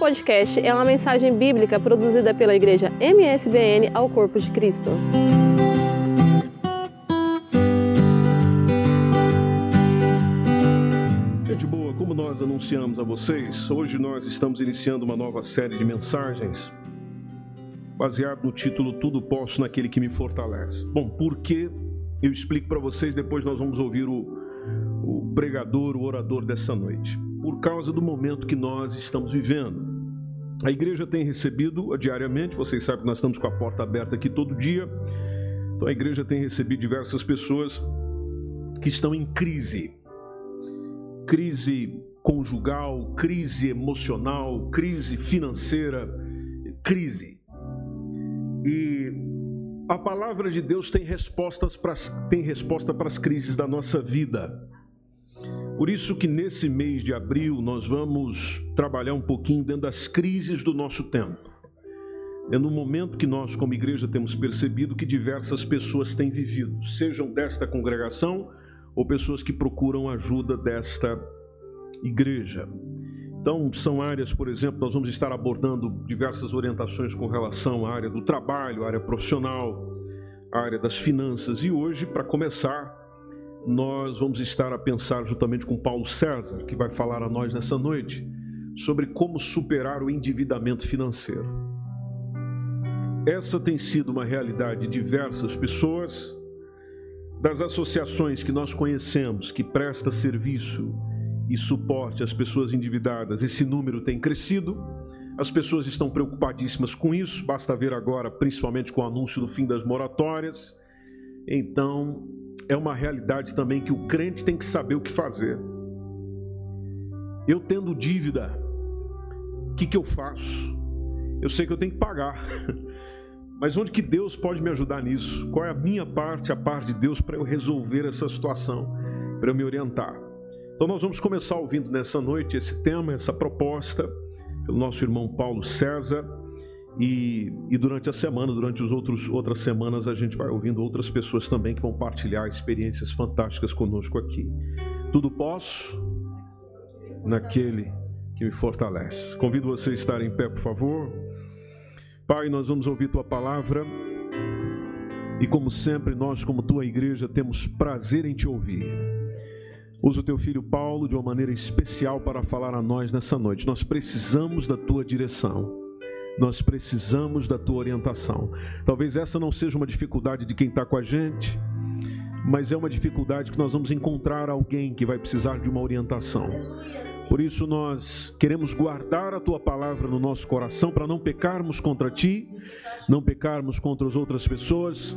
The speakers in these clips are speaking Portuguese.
podcast é uma mensagem bíblica produzida pela igreja MSBN ao Corpo de Cristo. Gente boa, como nós anunciamos a vocês, hoje nós estamos iniciando uma nova série de mensagens baseado no título Tudo Posso naquele que me fortalece. Bom, por que eu explico para vocês, depois nós vamos ouvir o, o pregador, o orador dessa noite. Por causa do momento que nós estamos vivendo. A igreja tem recebido diariamente, vocês sabem que nós estamos com a porta aberta aqui todo dia. Então a igreja tem recebido diversas pessoas que estão em crise. Crise conjugal, crise emocional, crise financeira, crise. E a palavra de Deus tem respostas para tem resposta para as crises da nossa vida. Por isso que nesse mês de abril nós vamos trabalhar um pouquinho dentro das crises do nosso tempo. É no momento que nós, como igreja, temos percebido que diversas pessoas têm vivido, sejam desta congregação ou pessoas que procuram ajuda desta igreja. Então, são áreas, por exemplo, nós vamos estar abordando diversas orientações com relação à área do trabalho, à área profissional, à área das finanças. E hoje, para começar, nós vamos estar a pensar juntamente com Paulo César, que vai falar a nós nessa noite sobre como superar o endividamento financeiro. Essa tem sido uma realidade de diversas pessoas, das associações que nós conhecemos que presta serviço e suporte às pessoas endividadas. Esse número tem crescido. As pessoas estão preocupadíssimas com isso, basta ver agora, principalmente com o anúncio do fim das moratórias. Então, é uma realidade também que o crente tem que saber o que fazer. Eu tendo dívida, o que, que eu faço? Eu sei que eu tenho que pagar, mas onde que Deus pode me ajudar nisso? Qual é a minha parte, a parte de Deus, para eu resolver essa situação, para eu me orientar? Então, nós vamos começar ouvindo nessa noite esse tema, essa proposta, pelo nosso irmão Paulo César. E, e, durante a semana, durante as outras semanas, a gente vai ouvindo outras pessoas também que vão partilhar experiências fantásticas conosco aqui. Tudo posso naquele que me fortalece. Convido você a estar em pé, por favor. Pai, nós vamos ouvir tua palavra. E como sempre, nós, como tua igreja, temos prazer em te ouvir. Usa o teu filho Paulo de uma maneira especial para falar a nós nessa noite. Nós precisamos da tua direção. Nós precisamos da tua orientação. Talvez essa não seja uma dificuldade de quem está com a gente, mas é uma dificuldade que nós vamos encontrar alguém que vai precisar de uma orientação. Por isso nós queremos guardar a tua palavra no nosso coração para não pecarmos contra ti, não pecarmos contra as outras pessoas,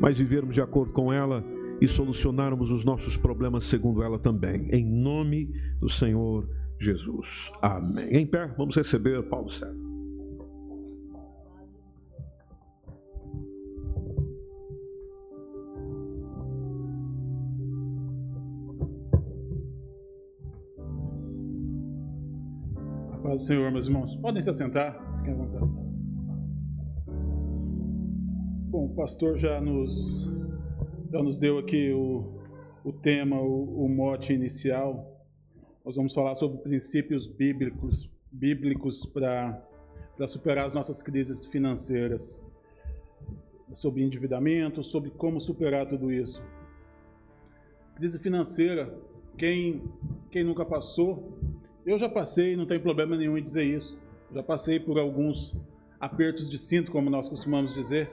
mas vivermos de acordo com ela e solucionarmos os nossos problemas segundo ela também. Em nome do Senhor Jesus. Amém. Em pé, vamos receber Paulo César. Paz do Senhor, meus irmãos. Podem se assentar, fiquem à vontade. Bom, o pastor já nos, já nos deu aqui o, o tema, o, o mote inicial. Nós vamos falar sobre princípios bíblicos, bíblicos para superar as nossas crises financeiras, sobre endividamento, sobre como superar tudo isso. Crise financeira, quem, quem nunca passou, eu já passei, não tem problema nenhum em dizer isso. Já passei por alguns apertos de cinto, como nós costumamos dizer.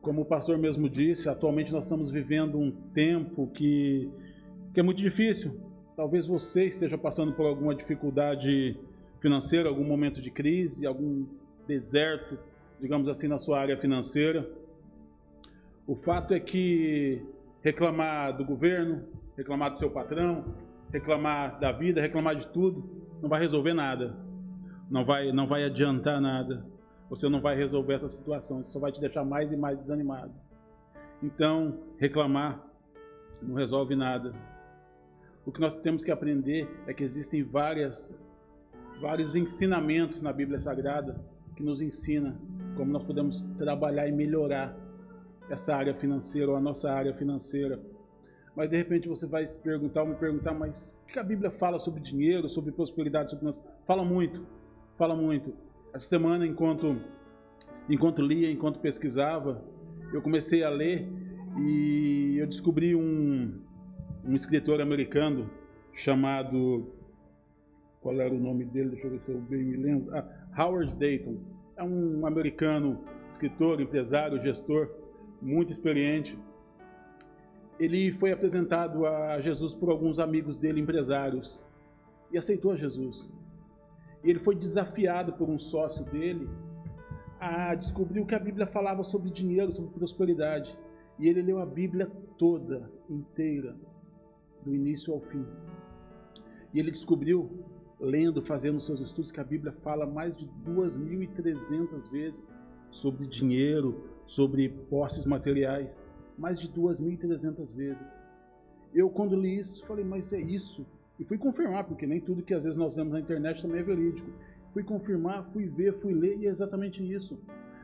Como o pastor mesmo disse, atualmente nós estamos vivendo um tempo que, que é muito difícil. Talvez você esteja passando por alguma dificuldade financeira, algum momento de crise, algum deserto, digamos assim, na sua área financeira. O fato é que reclamar do governo, reclamar do seu patrão, reclamar da vida, reclamar de tudo, não vai resolver nada. Não vai, não vai adiantar nada. Você não vai resolver essa situação, isso só vai te deixar mais e mais desanimado. Então, reclamar não resolve nada. O que nós temos que aprender é que existem várias vários ensinamentos na Bíblia Sagrada que nos ensina como nós podemos trabalhar e melhorar essa área financeira ou a nossa área financeira mas de repente você vai se perguntar ou me perguntar, mas o que a Bíblia fala sobre dinheiro, sobre prosperidade, sobre finanças? Fala muito. fala muito. Essa semana, enquanto, enquanto lia, enquanto pesquisava, eu comecei a ler e eu descobri um, um escritor americano chamado. Qual era o nome dele? Deixa eu ver se eu bem me lembro. Ah, Howard Dayton. É um americano, escritor, empresário, gestor, muito experiente. Ele foi apresentado a Jesus por alguns amigos dele, empresários, e aceitou a Jesus. E ele foi desafiado por um sócio dele a descobrir o que a Bíblia falava sobre dinheiro, sobre prosperidade. E ele leu a Bíblia toda, inteira, do início ao fim. E ele descobriu, lendo, fazendo seus estudos, que a Bíblia fala mais de 2.300 vezes sobre dinheiro, sobre posses materiais. Mais de 2.300 vezes. Eu, quando li isso, falei, mas é isso? E fui confirmar, porque nem tudo que às vezes nós vemos na internet também é verídico. Fui confirmar, fui ver, fui ler, e é exatamente isso.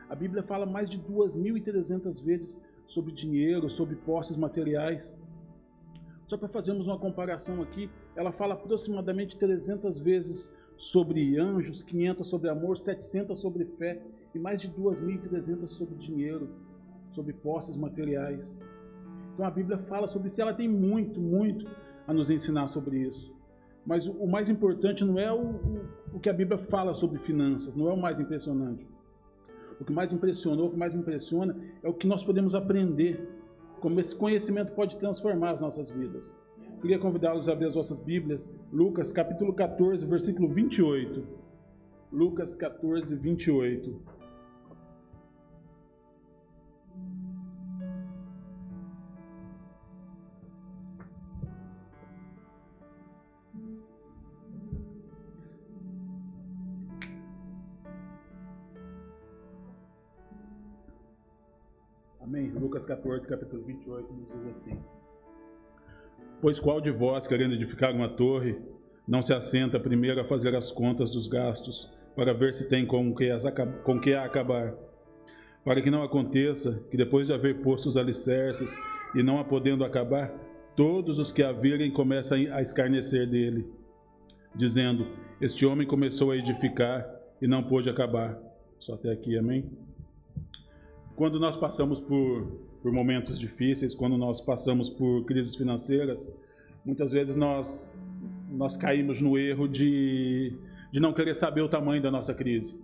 A Bíblia fala mais de 2.300 vezes sobre dinheiro, sobre posses materiais. Só para fazermos uma comparação aqui, ela fala aproximadamente 300 vezes sobre anjos, 500 sobre amor, 700 sobre fé e mais de 2.300 sobre dinheiro, sobre posses materiais. Então a Bíblia fala sobre isso, ela tem muito, muito a nos ensinar sobre isso. Mas o, mais importante não é o, o, o que a Bíblia fala sobre finanças, não é o mais impressionante. O que mais impressionou, o que mais impressiona é o que nós podemos aprender, como esse conhecimento pode transformar as nossas vidas. Queria convidá-los a abrir as vossas Bíblias, Lucas capítulo 14, versículo 28. Lucas 14, 28. Lucas 14, capítulo 28, nos diz assim: Pois qual de vós, querendo edificar uma torre, não se assenta primeiro a fazer as contas dos gastos, para ver se tem com que, as, com que a acabar? Para que não aconteça que, depois de haver posto os alicerces e não a podendo acabar, todos os que a virem comecem a escarnecer dele, dizendo: Este homem começou a edificar e não pôde acabar. Só até aqui, amém? Quando nós passamos por, por momentos difíceis, quando nós passamos por crises financeiras, muitas vezes nós, nós caímos no erro de, de não querer saber o tamanho da nossa crise.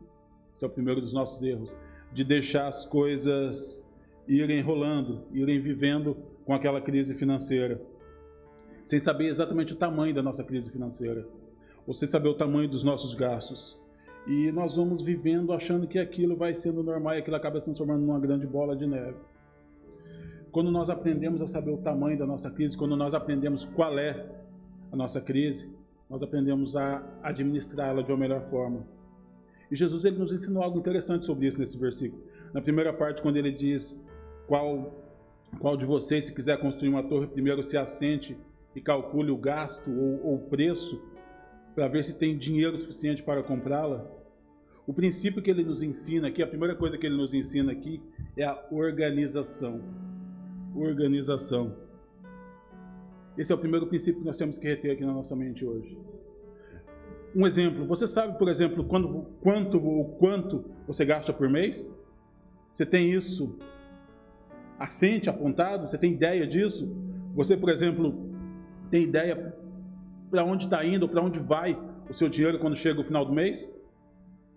Esse é o primeiro dos nossos erros. De deixar as coisas irem rolando, irem vivendo com aquela crise financeira, sem saber exatamente o tamanho da nossa crise financeira, ou sem saber o tamanho dos nossos gastos e nós vamos vivendo achando que aquilo vai sendo normal e aquilo acaba se transformando numa grande bola de neve. Quando nós aprendemos a saber o tamanho da nossa crise, quando nós aprendemos qual é a nossa crise, nós aprendemos a administrá-la de uma melhor forma. E Jesus ele nos ensinou algo interessante sobre isso nesse versículo. Na primeira parte, quando ele diz qual, qual de vocês, se quiser construir uma torre, primeiro se assente e calcule o gasto ou o preço para ver se tem dinheiro suficiente para comprá-la. O princípio que ele nos ensina aqui, a primeira coisa que ele nos ensina aqui é a organização. Organização. Esse é o primeiro princípio que nós temos que reter aqui na nossa mente hoje. Um exemplo, você sabe, por exemplo, quando, quanto ou quanto você gasta por mês? Você tem isso assente, apontado? Você tem ideia disso? Você, por exemplo, tem ideia para onde está indo, para onde vai o seu dinheiro quando chega o final do mês?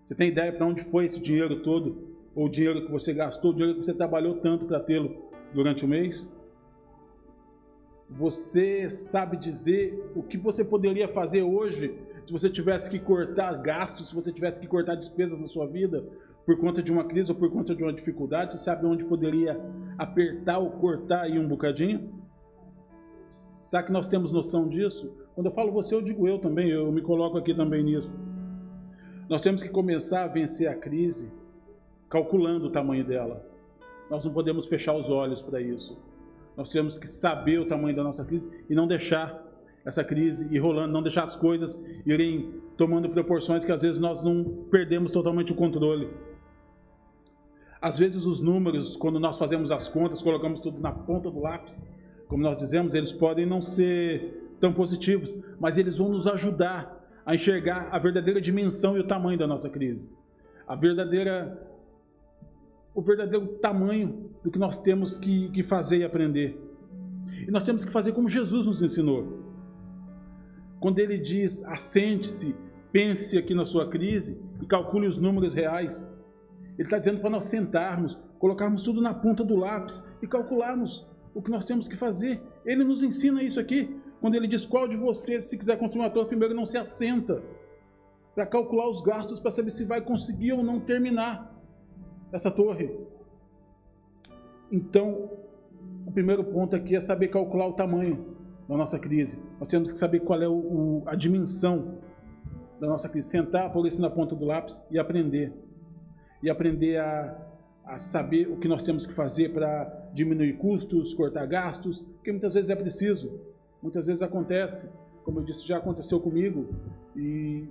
Você tem ideia para onde foi esse dinheiro todo? Ou o dinheiro que você gastou, o dinheiro que você trabalhou tanto para tê-lo durante o mês? Você sabe dizer o que você poderia fazer hoje se você tivesse que cortar gastos, se você tivesse que cortar despesas na sua vida por conta de uma crise ou por conta de uma dificuldade? Você sabe onde poderia apertar ou cortar aí um bocadinho? Será que nós temos noção disso? Quando eu falo você, eu digo eu também, eu me coloco aqui também nisso. Nós temos que começar a vencer a crise calculando o tamanho dela. Nós não podemos fechar os olhos para isso. Nós temos que saber o tamanho da nossa crise e não deixar essa crise ir rolando, não deixar as coisas irem tomando proporções que às vezes nós não perdemos totalmente o controle. Às vezes os números, quando nós fazemos as contas, colocamos tudo na ponta do lápis, como nós dizemos, eles podem não ser tão positivos, mas eles vão nos ajudar a enxergar a verdadeira dimensão e o tamanho da nossa crise. A verdadeira o verdadeiro tamanho do que nós temos que, que fazer e aprender. E nós temos que fazer como Jesus nos ensinou. Quando ele diz: assente-se, pense aqui na sua crise e calcule os números reais. Ele está dizendo para nós sentarmos, colocarmos tudo na ponta do lápis e calcularmos o que nós temos que fazer. Ele nos ensina isso aqui. Quando ele diz: qual de vocês, se quiser construir uma torre, primeiro não se assenta para calcular os gastos para saber se vai conseguir ou não terminar essa torre. Então, o primeiro ponto aqui é saber calcular o tamanho da nossa crise. Nós temos que saber qual é o, o, a dimensão da nossa crise. Sentar, pôr isso na ponta do lápis e aprender. E aprender a, a saber o que nós temos que fazer para diminuir custos, cortar gastos, porque muitas vezes é preciso. Muitas vezes acontece. Como eu disse, já aconteceu comigo e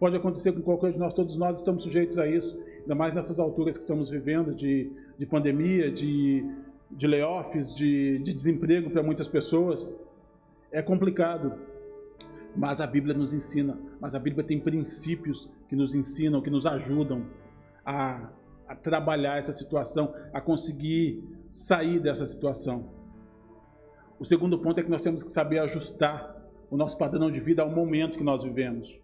pode acontecer com qualquer um de nós. Todos nós estamos sujeitos a isso. Ainda mais nessas alturas que estamos vivendo de, de pandemia, de, de layoffs, de, de desemprego para muitas pessoas. É complicado, mas a Bíblia nos ensina, mas a Bíblia tem princípios que nos ensinam, que nos ajudam a, a trabalhar essa situação, a conseguir sair dessa situação. O segundo ponto é que nós temos que saber ajustar o nosso padrão de vida ao momento que nós vivemos.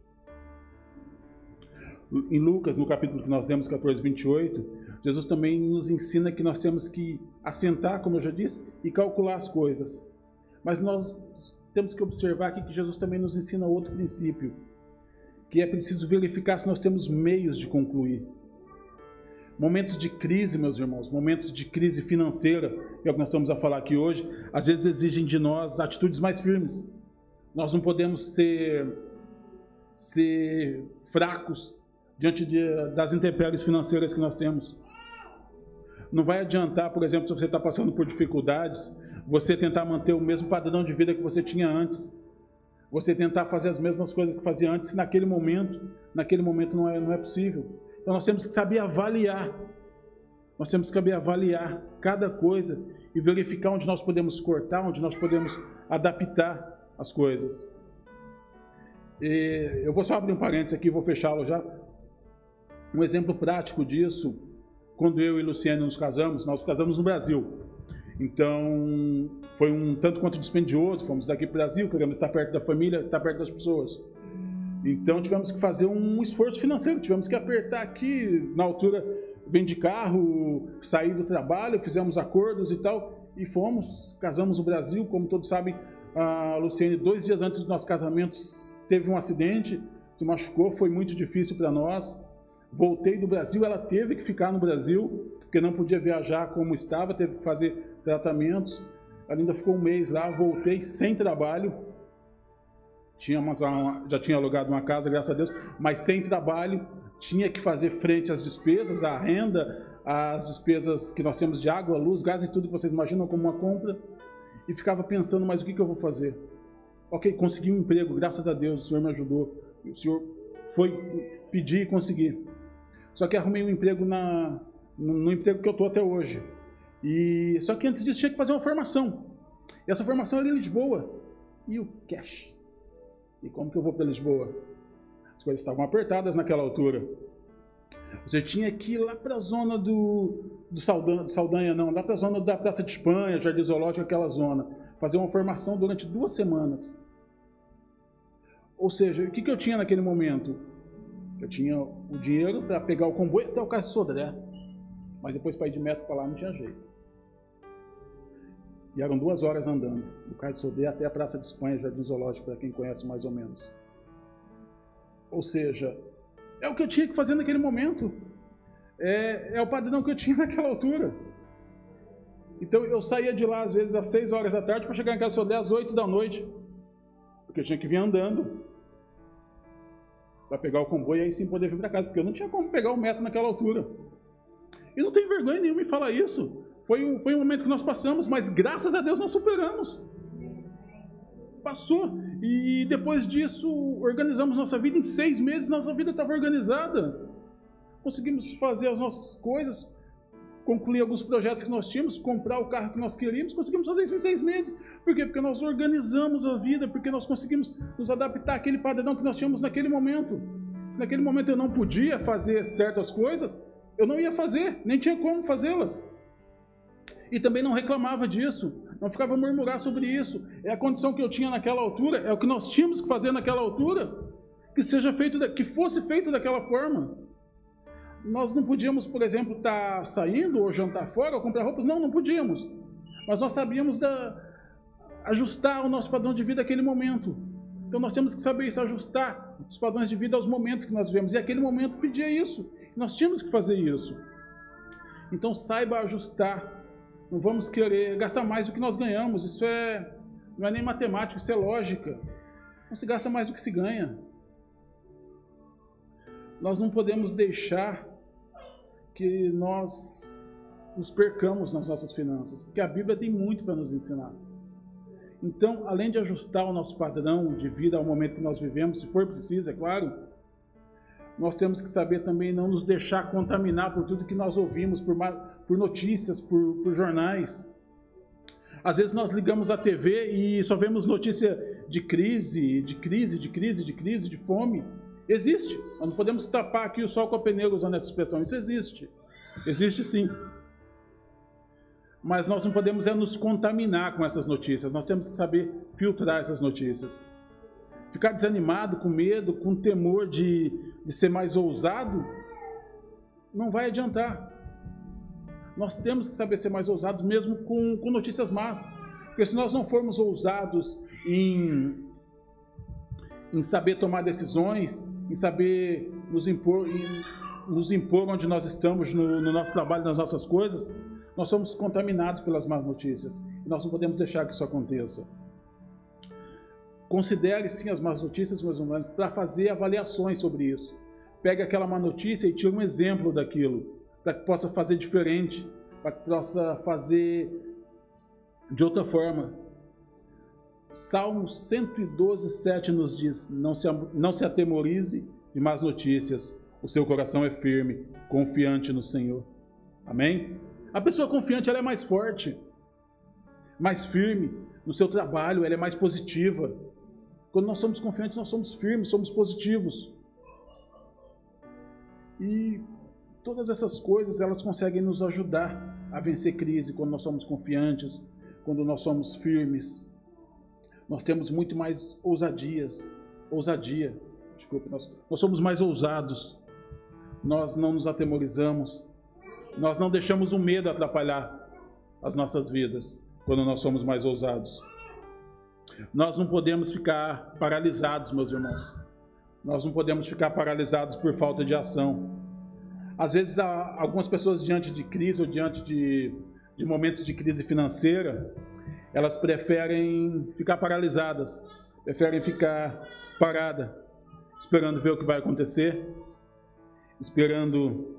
Em Lucas, no capítulo que nós lemos, 14, 28, Jesus também nos ensina que nós temos que assentar, como eu já disse, e calcular as coisas. Mas nós temos que observar aqui que Jesus também nos ensina outro princípio, que é preciso verificar se nós temos meios de concluir. Momentos de crise, meus irmãos, momentos de crise financeira, que é o que nós estamos a falar aqui hoje, às vezes exigem de nós atitudes mais firmes. Nós não podemos ser, ser fracos diante de, das intempéries financeiras que nós temos. Não vai adiantar, por exemplo, se você está passando por dificuldades, você tentar manter o mesmo padrão de vida que você tinha antes. Você tentar fazer as mesmas coisas que fazia antes, naquele momento, naquele momento não é, não é possível. Então nós temos que saber avaliar. Nós temos que saber avaliar cada coisa e verificar onde nós podemos cortar, onde nós podemos adaptar as coisas. E eu vou só abrir um parênteses aqui, vou fechá-lo já. Um exemplo prático disso, quando eu e Luciane nos casamos, nós casamos no Brasil. Então, foi um tanto quanto dispendioso. Fomos daqui para o Brasil, queremos estar perto da família, estar perto das pessoas. Então, tivemos que fazer um esforço financeiro, tivemos que apertar aqui, na altura, vem de carro, sair do trabalho, fizemos acordos e tal, e fomos, casamos no Brasil. Como todos sabem, a Luciene, dois dias antes do nosso casamento, teve um acidente, se machucou, foi muito difícil para nós. Voltei do Brasil, ela teve que ficar no Brasil, porque não podia viajar como estava, teve que fazer tratamentos. Ela ainda ficou um mês lá, voltei sem trabalho. Tinha uma, já tinha alugado uma casa, graças a Deus, mas sem trabalho. Tinha que fazer frente às despesas, à renda, às despesas que nós temos de água, luz, gás e tudo que vocês imaginam como uma compra. E ficava pensando, mas o que, que eu vou fazer? Ok, consegui um emprego, graças a Deus, o Senhor me ajudou. O Senhor foi pedir e conseguir. Só que arrumei um emprego na, no, no emprego que eu estou até hoje. E só que antes disso tinha que fazer uma formação. E essa formação era em Lisboa. E o cash? E como que eu vou para Lisboa? As coisas estavam apertadas naquela altura. Você tinha que ir lá para a zona do, do Saldanha, Saldanha, não, lá para a zona da Praça de Espanha, Jardim Zoológico, aquela zona. Fazer uma formação durante duas semanas. Ou seja, o que, que eu tinha naquele momento? Eu tinha o dinheiro para pegar o comboio até o Cais Sodré. Mas depois para ir de metro para lá não tinha jeito. E eram duas horas andando, do Cais Sodré até a Praça de Espanha, Jardim Zoológico, para quem conhece mais ou menos. Ou seja, é o que eu tinha que fazer naquele momento. É, é o padrão que eu tinha naquela altura. Então eu saía de lá às vezes às 6 horas da tarde para chegar em casa Sodré às 8 da noite. Porque eu tinha que vir andando para pegar o comboio e aí sim poder vir para casa. Porque eu não tinha como pegar o metro naquela altura. E não tem vergonha nenhuma em falar isso. Foi um, foi um momento que nós passamos, mas graças a Deus nós superamos. Passou. E depois disso, organizamos nossa vida. Em seis meses, nossa vida estava organizada. Conseguimos fazer as nossas coisas. concluir alguns projetos que nós tínhamos, comprar o carro que nós queríamos, conseguimos fazer isso em seis meses. Por quê? Porque nós organizamos a vida, porque nós conseguimos nos adaptar àquele padrão que nós tínhamos naquele momento. Se naquele momento eu não podia fazer certas coisas, eu não ia fazer, nem tinha como fazê-las. E também não reclamava disso, não ficava a murmurar sobre isso. É a condição que eu tinha naquela altura, é o que nós tínhamos que fazer naquela altura, que seja feito, que fosse feito daquela forma. Nós não podíamos, por exemplo, estar tá saindo ou jantar fora ou comprar roupas. Não, não podíamos. Mas nós sabíamos da, ajustar o nosso padrão de vida naquele momento. Então nós temos que saber isso, ajustar os padrões de vida aos momentos que nós vivemos. E aquele momento pedia isso. Nós tínhamos que fazer isso. Então saiba ajustar. Não vamos querer gastar mais do que nós ganhamos. Isso é não é nem matemática, isso é lógica. Não se gasta mais do que se ganha. Nós não podemos deixar que nós nos percamos nas nossas finanças, porque a Bíblia tem muito para nos ensinar. Então, além de ajustar o nosso padrão de vida ao momento que nós vivemos, se for preciso, é claro, nós temos que saber também não nos deixar contaminar por tudo que nós ouvimos, por, por notícias, por, por jornais. Às vezes nós ligamos a TV e só vemos notícia de crise, de crise, de crise, de crise, de fome. Existe. Nós não podemos tapar aqui o sol com a peneira usando essa expressão. Isso existe. Existe sim. Mas nós não podemos é nos contaminar com essas notícias. Nós temos que saber filtrar essas notícias. Ficar desanimado, com medo, com temor de, de ser mais ousado, não vai adiantar. Nós temos que saber ser mais ousados mesmo com, com notícias más. Porque se nós não formos ousados em, em saber tomar decisões, em saber nos impor, em nos impor onde nós estamos, no, no nosso trabalho, nas nossas coisas, nós somos contaminados pelas más notícias. E nós não podemos deixar que isso aconteça. Considere sim as más notícias, meus irmãos, para fazer avaliações sobre isso. Pegue aquela má notícia e tire um exemplo daquilo, para que possa fazer diferente, para que possa fazer de outra forma. Salmo 112, 7 nos diz: não se, não se atemorize de más notícias, o seu coração é firme, confiante no Senhor. Amém? A pessoa confiante ela é mais forte, mais firme no seu trabalho, ela é mais positiva. Quando nós somos confiantes, nós somos firmes, somos positivos. E todas essas coisas, elas conseguem nos ajudar a vencer crise quando nós somos confiantes, quando nós somos firmes, nós temos muito mais ousadias, ousadia, desculpe, nós, nós somos mais ousados, nós não nos atemorizamos, nós não deixamos o medo atrapalhar as nossas vidas quando nós somos mais ousados. Nós não podemos ficar paralisados, meus irmãos. Nós não podemos ficar paralisados por falta de ação. Às vezes, algumas pessoas diante de crise ou diante de, de momentos de crise financeira, elas preferem ficar paralisadas, preferem ficar parada, esperando ver o que vai acontecer, esperando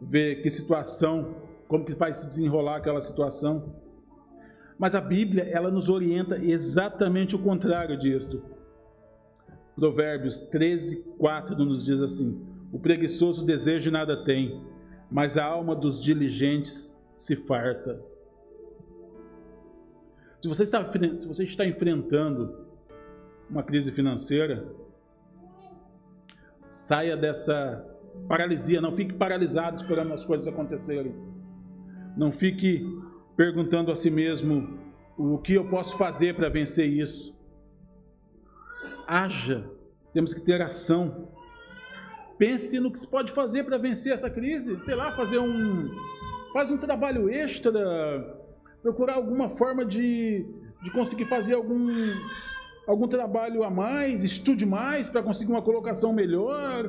ver que situação, como que vai se desenrolar aquela situação. Mas a Bíblia, ela nos orienta exatamente o contrário disto. Provérbios 13, 4 nos diz assim: O preguiçoso deseja e nada tem, mas a alma dos diligentes se farta. Se você está, se você está enfrentando uma crise financeira, saia dessa paralisia, não fique paralisado esperando as coisas acontecerem. Não fique perguntando a si mesmo o que eu posso fazer para vencer isso. Haja, temos que ter ação. Pense no que se pode fazer para vencer essa crise. Sei lá, fazer um faz um trabalho extra, procurar alguma forma de, de conseguir fazer algum, algum trabalho a mais, estude mais para conseguir uma colocação melhor,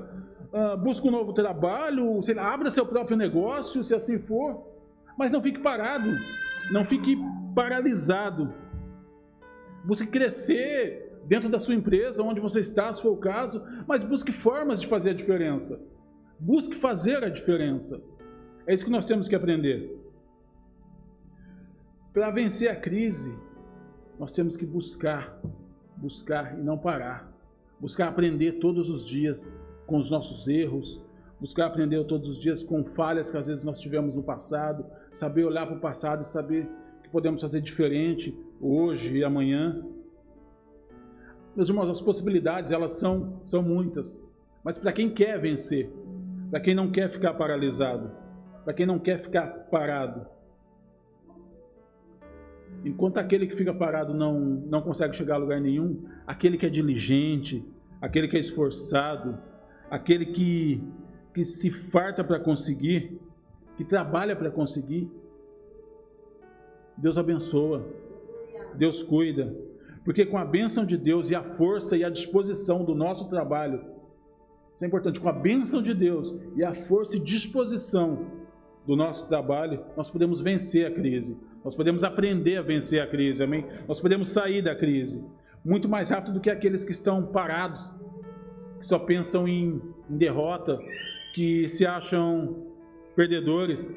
uh, busque um novo trabalho, sei lá, abra seu próprio negócio, se assim for, mas não fique parado, não fique paralisado. Busque crescer dentro da sua empresa, onde você está, se for o caso, mas busque formas de fazer a diferença. Busque fazer a diferença. É isso que nós temos que aprender. Para vencer a crise, nós temos que buscar, buscar e não parar. Buscar aprender todos os dias com os nossos erros, buscar aprender todos os dias com falhas que às vezes nós tivemos no passado, saber olhar para o passado e saber que podemos fazer diferente hoje e amanhã. Meus irmãos, as possibilidades elas são, são muitas, mas para quem quer vencer, para quem não quer ficar paralisado, para quem não quer ficar parado, enquanto aquele que fica parado não, não consegue chegar a lugar nenhum, aquele que é diligente, aquele que é esforçado, aquele que, que se farta para conseguir, que trabalha para conseguir, Deus abençoa, Deus cuida, porque com a bênção de Deus e a força e a disposição do nosso trabalho, isso é importante, com a bênção de Deus e a força e disposição do nosso trabalho, nós podemos vencer a crise, nós podemos aprender a vencer a crise, amém? Nós podemos sair da crise muito mais rápido do que aqueles que estão parados, que só pensam em, em derrota, que se acham perdedores.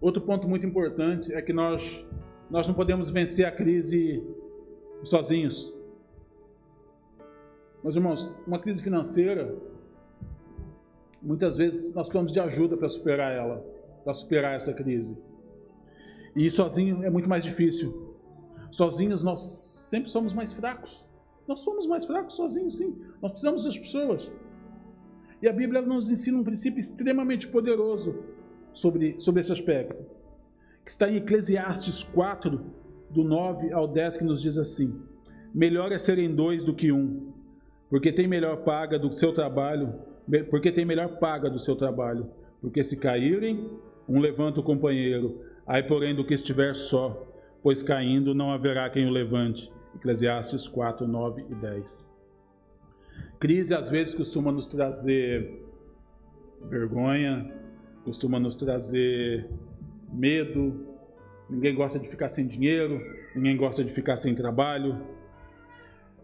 Outro ponto muito importante é que nós, nós não podemos vencer a crise sozinhos. Meus irmãos, uma crise financeira, muitas vezes nós precisamos de ajuda para superar ela, para superar essa crise. E sozinho é muito mais difícil. Sozinhos nós sempre somos mais fracos. Nós somos mais fracos sozinhos, sim. Nós precisamos das pessoas. E a Bíblia nos ensina um princípio extremamente poderoso sobre, sobre esse aspecto, que está em Eclesiastes 4, do 9 ao 10, que nos diz assim: Melhor é serem dois do que um, porque tem melhor paga do seu trabalho, porque tem melhor paga do seu trabalho, porque se caírem, um levanta o companheiro, aí porém do que estiver só, pois caindo não haverá quem o levante. Eclesiastes 4, 9 e 10. Crise às vezes costuma nos trazer vergonha, costuma nos trazer medo. Ninguém gosta de ficar sem dinheiro, ninguém gosta de ficar sem trabalho,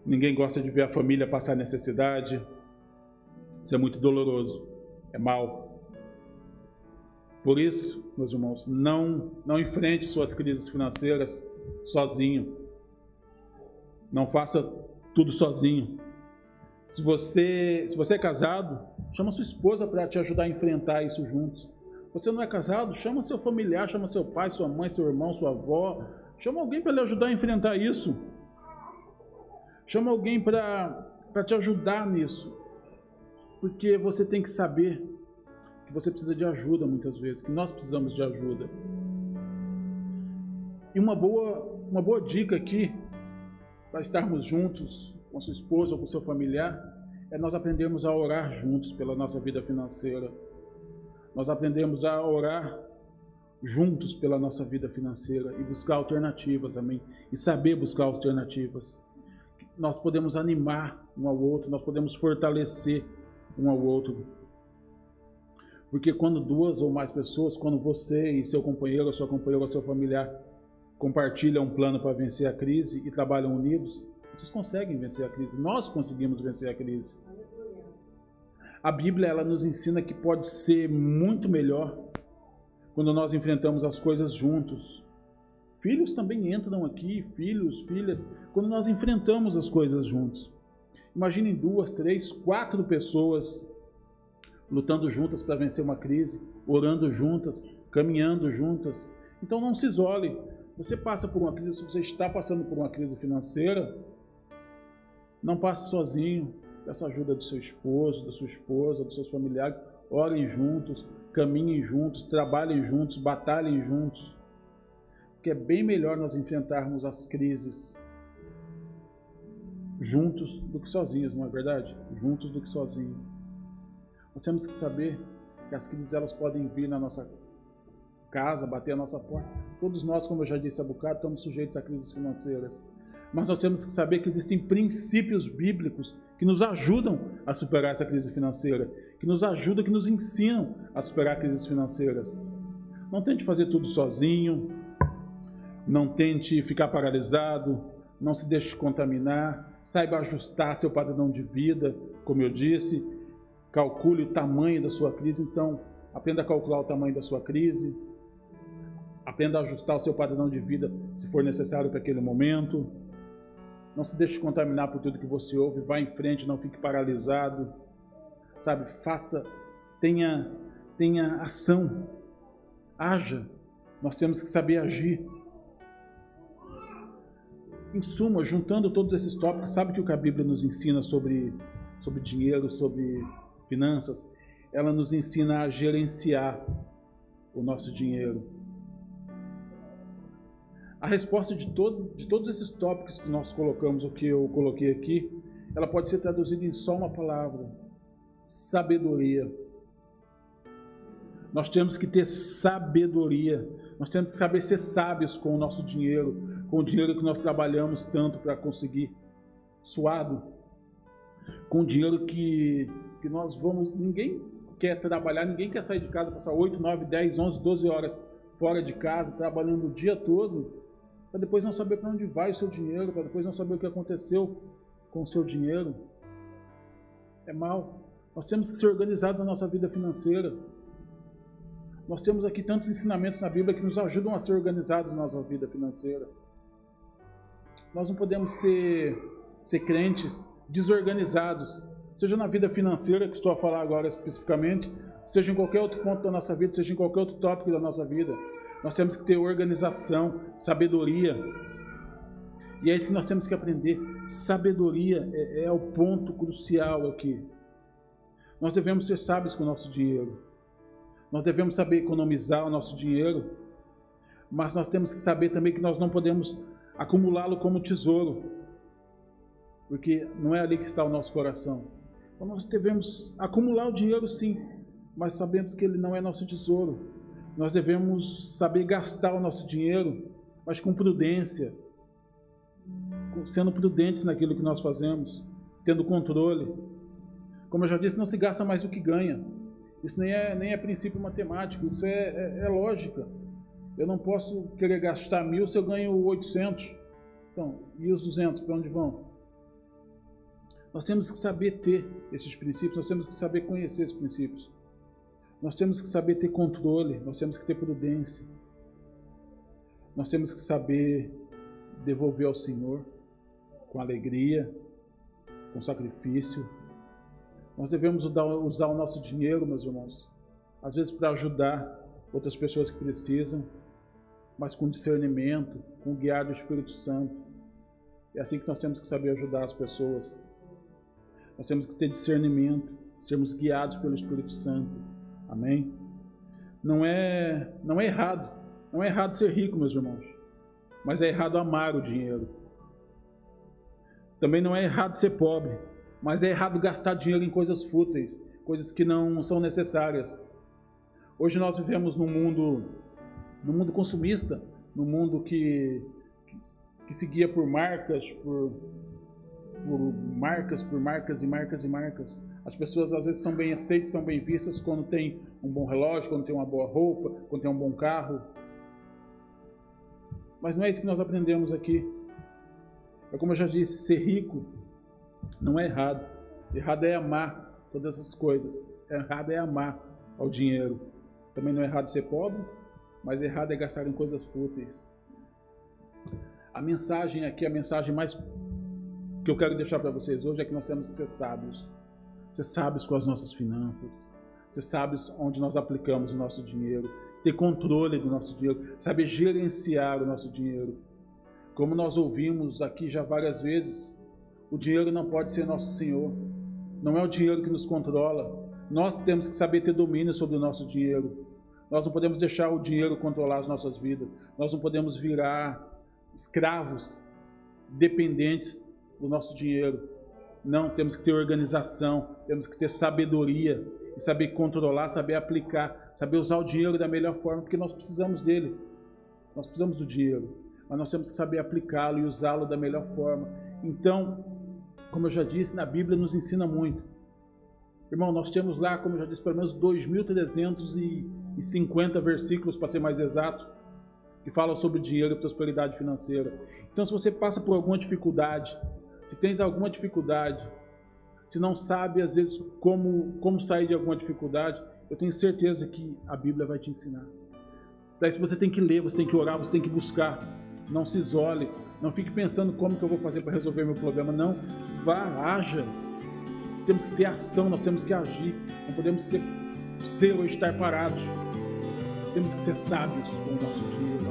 ninguém gosta de ver a família passar necessidade. Isso é muito doloroso, é mal. Por isso, meus irmãos, não, não enfrente suas crises financeiras sozinho. Não faça tudo sozinho. Se você, se você é casado, chama sua esposa para te ajudar a enfrentar isso juntos. Você não é casado, chama seu familiar, chama seu pai, sua mãe, seu irmão, sua avó. Chama alguém para lhe ajudar a enfrentar isso. Chama alguém para te ajudar nisso. Porque você tem que saber que você precisa de ajuda muitas vezes, que nós precisamos de ajuda. E uma boa, uma boa dica aqui para estarmos juntos com sua esposa ou com seu familiar, é nós aprendermos a orar juntos pela nossa vida financeira. Nós aprendemos a orar juntos pela nossa vida financeira e buscar alternativas, amém? E saber buscar alternativas. Nós podemos animar um ao outro, nós podemos fortalecer um ao outro. Porque quando duas ou mais pessoas, quando você e seu companheiro, sua companheira seu familiar compartilham um plano para vencer a crise e trabalham unidos, vocês conseguem vencer a crise. Nós conseguimos vencer a crise. A Bíblia ela nos ensina que pode ser muito melhor quando nós enfrentamos as coisas juntos. Filhos também entram aqui, filhos, filhas, quando nós enfrentamos as coisas juntos. Imaginem duas, três, quatro pessoas lutando juntas para vencer uma crise, orando juntas, caminhando juntas. Então não se isole. Você passa por uma crise, se você está passando por uma crise financeira, não passe sozinho. Peça ajuda do seu esposo, da sua esposa, dos seus familiares. Orem juntos, caminhem juntos, trabalhem juntos, batalhem juntos. Porque é bem melhor nós enfrentarmos as crises juntos do que sozinhos, não é verdade? Juntos do que sozinhos. Nós temos que saber que as crises elas podem vir na nossa casa, bater a nossa porta. Todos nós, como eu já disse há bocado, estamos sujeitos a crises financeiras. Mas nós temos que saber que existem princípios bíblicos que nos ajudam a superar essa crise financeira, que nos ajudam, que nos ensinam a superar crises financeiras. Não tente fazer tudo sozinho, não tente ficar paralisado, não se deixe contaminar, saiba ajustar seu padrão de vida, como eu disse, calcule o tamanho da sua crise, então aprenda a calcular o tamanho da sua crise, Aprenda a ajustar o seu padrão de vida se for necessário para aquele momento. Não se deixe contaminar por tudo que você ouve. Vá em frente, não fique paralisado. sabe? Faça, tenha, tenha ação, haja. Nós temos que saber agir. Em suma, juntando todos esses tópicos, sabe o que a Bíblia nos ensina sobre, sobre dinheiro, sobre finanças? Ela nos ensina a gerenciar o nosso dinheiro. A resposta de, todo, de todos esses tópicos que nós colocamos, o que eu coloquei aqui, ela pode ser traduzida em só uma palavra: sabedoria. Nós temos que ter sabedoria. Nós temos que saber ser sábios com o nosso dinheiro, com o dinheiro que nós trabalhamos tanto para conseguir, suado, com o dinheiro que, que nós vamos. Ninguém quer trabalhar, ninguém quer sair de casa, passar 8, 9, 10, 11, 12 horas fora de casa, trabalhando o dia todo, para depois não saber para onde vai o seu dinheiro, para depois não saber o que aconteceu com o seu dinheiro. É mal. Nós temos que ser organizados na nossa vida financeira. Nós temos aqui tantos ensinamentos na Bíblia que nos ajudam a ser organizados na nossa vida financeira. Nós não podemos ser, ser crentes desorganizados, seja na vida financeira, que estou a falar agora especificamente, seja em qualquer outro ponto da nossa vida, seja em qualquer outro tópico da nossa vida. Nós temos que ter organização, sabedoria. E é isso que nós temos que aprender. Sabedoria é, é o ponto crucial aqui. Nós devemos ser sábios com o nosso dinheiro. Nós devemos saber economizar o nosso dinheiro, mas nós temos que saber também que nós não podemos acumulá-lo como tesouro, porque não é ali que está o nosso coração. Então nós devemos acumular o dinheiro sim, mas sabemos que ele não é nosso tesouro. Nós devemos saber gastar o nosso dinheiro, mas com prudência, sendo prudentes naquilo que nós fazemos, tendo controle. Como eu já disse, não se gasta mais do que ganha. Isso nem é, nem é princípio matemático, isso é, é, é lógica. Eu não posso querer gastar mil se eu ganho 800. Então, e os 200 para onde vão? Nós temos que saber ter esses princípios, nós temos que saber conhecer esses princípios. Nós temos que saber ter controle, nós temos que ter prudência. Nós temos que saber devolver ao Senhor com alegria, com sacrifício, nós devemos usar o nosso dinheiro, meus irmãos, às vezes para ajudar outras pessoas que precisam, mas com discernimento, com guiar do Espírito Santo. É assim que nós temos que saber ajudar as pessoas. Nós temos que ter discernimento, sermos guiados pelo Espírito Santo. Amém? Não é, não é errado. Não é errado ser rico, meus irmãos. Mas é errado amar o dinheiro. Também não é errado ser pobre mas é errado gastar dinheiro em coisas fúteis, coisas que não são necessárias. Hoje nós vivemos num mundo, num mundo consumista, num mundo que, que, que se guia por marcas, por, por marcas, por marcas e marcas e marcas. As pessoas às vezes são bem aceitas, são bem vistas quando tem um bom relógio, quando tem uma boa roupa, quando tem um bom carro. Mas não é isso que nós aprendemos aqui. É como eu já disse, ser rico não é errado. Errado é amar todas essas coisas. Errado é amar ao dinheiro. Também não é errado ser pobre, mas errado é gastar em coisas fúteis. A mensagem aqui, a mensagem mais que eu quero deixar para vocês hoje é que nós temos que ser sábios. Ser sábios com as nossas finanças. Ser sábios onde nós aplicamos o nosso dinheiro. Ter controle do nosso dinheiro. Saber gerenciar o nosso dinheiro. Como nós ouvimos aqui já várias vezes, o dinheiro não pode ser nosso senhor. Não é o dinheiro que nos controla. Nós temos que saber ter domínio sobre o nosso dinheiro. Nós não podemos deixar o dinheiro controlar as nossas vidas. Nós não podemos virar escravos, dependentes do nosso dinheiro. Não, temos que ter organização, temos que ter sabedoria saber controlar, saber aplicar, saber usar o dinheiro da melhor forma, porque nós precisamos dele. Nós precisamos do dinheiro, mas nós temos que saber aplicá-lo e usá-lo da melhor forma. Então, como eu já disse, na Bíblia nos ensina muito. Irmão, nós temos lá, como eu já disse, pelo menos 2.350 versículos, para ser mais exato, que falam sobre dinheiro e prosperidade financeira. Então, se você passa por alguma dificuldade, se tens alguma dificuldade, se não sabe às vezes como, como sair de alguma dificuldade, eu tenho certeza que a Bíblia vai te ensinar. Daí, se você tem que ler, você tem que orar, você tem que buscar. Não se isole, não fique pensando como que eu vou fazer para resolver meu problema. Não, vá, haja. temos que ter ação, nós temos que agir. Não podemos ser, ser ou estar parados. Temos que ser sábios com o nosso dinheiro,